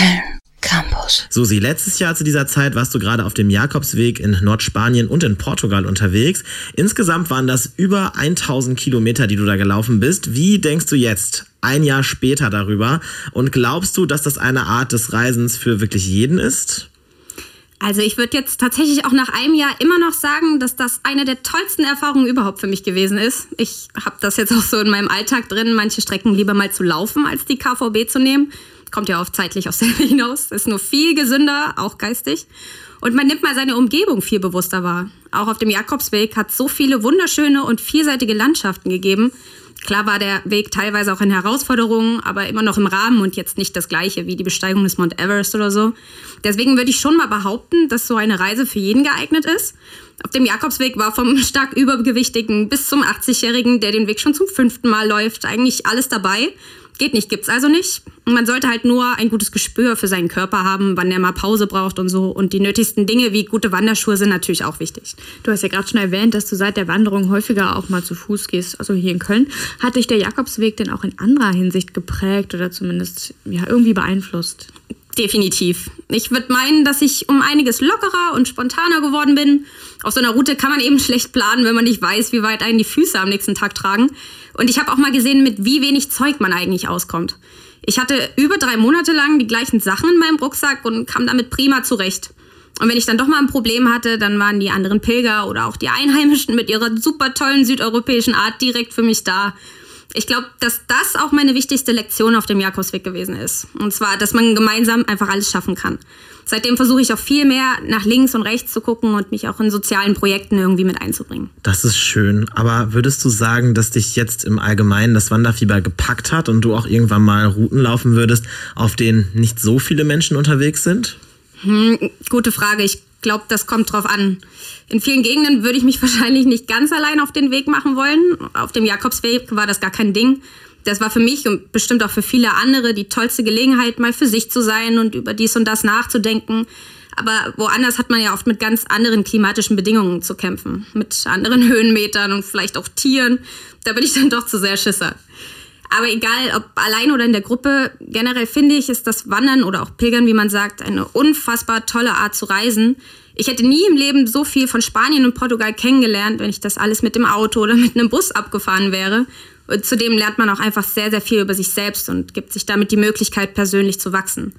Köln Campus. Susi, letztes Jahr zu dieser Zeit warst du gerade auf dem Jakobsweg in Nordspanien und in Portugal unterwegs. Insgesamt waren das über 1000 Kilometer, die du da gelaufen bist. Wie denkst du jetzt, ein Jahr später darüber? Und glaubst du, dass das eine Art des Reisens für wirklich jeden ist? Also ich würde jetzt tatsächlich auch nach einem Jahr immer noch sagen, dass das eine der tollsten Erfahrungen überhaupt für mich gewesen ist. Ich habe das jetzt auch so in meinem Alltag drin, manche Strecken lieber mal zu laufen, als die KVB zu nehmen. Kommt ja auch zeitlich aufs selbe hinaus. Ist nur viel gesünder, auch geistig. Und man nimmt mal seine Umgebung viel bewusster wahr. Auch auf dem Jakobsweg hat so viele wunderschöne und vielseitige Landschaften gegeben. Klar war der Weg teilweise auch in Herausforderungen, aber immer noch im Rahmen und jetzt nicht das gleiche wie die Besteigung des Mount Everest oder so. Deswegen würde ich schon mal behaupten, dass so eine Reise für jeden geeignet ist. Auf dem Jakobsweg war vom stark übergewichtigen bis zum 80-Jährigen, der den Weg schon zum fünften Mal läuft, eigentlich alles dabei. Geht nicht, gibt's also nicht. Und man sollte halt nur ein gutes Gespür für seinen Körper haben, wann der mal Pause braucht und so. Und die nötigsten Dinge wie gute Wanderschuhe sind natürlich auch wichtig. Du hast ja gerade schon erwähnt, dass du seit der Wanderung häufiger auch mal zu Fuß gehst, also hier in Köln. Hat dich der Jakobsweg denn auch in anderer Hinsicht geprägt oder zumindest ja, irgendwie beeinflusst? Definitiv. Ich würde meinen, dass ich um einiges lockerer und spontaner geworden bin. Auf so einer Route kann man eben schlecht planen, wenn man nicht weiß, wie weit einen die Füße am nächsten Tag tragen. Und ich habe auch mal gesehen, mit wie wenig Zeug man eigentlich auskommt. Ich hatte über drei Monate lang die gleichen Sachen in meinem Rucksack und kam damit prima zurecht. Und wenn ich dann doch mal ein Problem hatte, dann waren die anderen Pilger oder auch die Einheimischen mit ihrer super tollen südeuropäischen Art direkt für mich da ich glaube, dass das auch meine wichtigste Lektion auf dem Jakobsweg gewesen ist. Und zwar, dass man gemeinsam einfach alles schaffen kann. Seitdem versuche ich auch viel mehr nach links und rechts zu gucken und mich auch in sozialen Projekten irgendwie mit einzubringen. Das ist schön. Aber würdest du sagen, dass dich jetzt im Allgemeinen das Wanderfieber gepackt hat und du auch irgendwann mal Routen laufen würdest, auf denen nicht so viele Menschen unterwegs sind? Hm, gute Frage. Ich glaube, das kommt drauf an. In vielen Gegenden würde ich mich wahrscheinlich nicht ganz allein auf den Weg machen wollen. Auf dem Jakobsweg war das gar kein Ding. Das war für mich und bestimmt auch für viele andere die tollste Gelegenheit, mal für sich zu sein und über dies und das nachzudenken. Aber woanders hat man ja oft mit ganz anderen klimatischen Bedingungen zu kämpfen. Mit anderen Höhenmetern und vielleicht auch Tieren. Da bin ich dann doch zu sehr Schisser. Aber egal, ob allein oder in der Gruppe, generell finde ich, ist das Wandern oder auch Pilgern, wie man sagt, eine unfassbar tolle Art zu reisen. Ich hätte nie im Leben so viel von Spanien und Portugal kennengelernt, wenn ich das alles mit dem Auto oder mit einem Bus abgefahren wäre. Und zudem lernt man auch einfach sehr, sehr viel über sich selbst und gibt sich damit die Möglichkeit, persönlich zu wachsen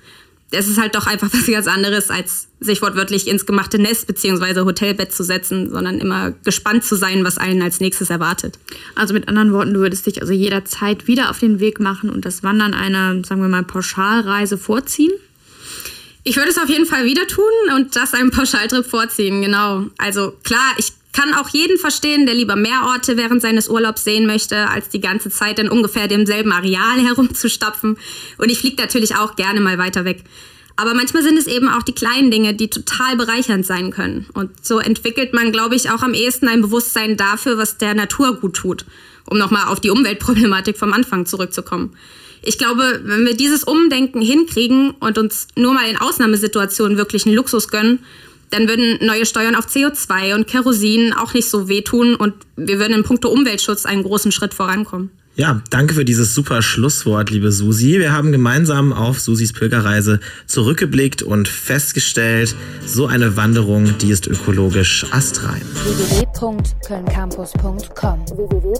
es ist halt doch einfach was ganz anderes, als sich wortwörtlich ins gemachte Nest bzw. Hotelbett zu setzen, sondern immer gespannt zu sein, was einen als nächstes erwartet. Also mit anderen Worten, du würdest dich also jederzeit wieder auf den Weg machen und das Wandern einer, sagen wir mal, Pauschalreise vorziehen? Ich würde es auf jeden Fall wieder tun und das einem Pauschaltrip vorziehen, genau. Also klar, ich kann auch jeden verstehen, der lieber mehr Orte während seines Urlaubs sehen möchte, als die ganze Zeit in ungefähr demselben Areal herumzustapfen. Und ich fliege natürlich auch gerne mal weiter weg. Aber manchmal sind es eben auch die kleinen Dinge, die total bereichernd sein können. Und so entwickelt man, glaube ich, auch am ehesten ein Bewusstsein dafür, was der Natur gut tut. Um nochmal auf die Umweltproblematik vom Anfang zurückzukommen. Ich glaube, wenn wir dieses Umdenken hinkriegen und uns nur mal in Ausnahmesituationen wirklich einen Luxus gönnen, dann würden neue Steuern auf CO2 und Kerosin auch nicht so wehtun und wir würden in puncto Umweltschutz einen großen Schritt vorankommen. Ja, danke für dieses super Schlusswort, liebe Susi. Wir haben gemeinsam auf Susis Pilgerreise zurückgeblickt und festgestellt, so eine Wanderung, die ist ökologisch astrein. www.kölncampus.com www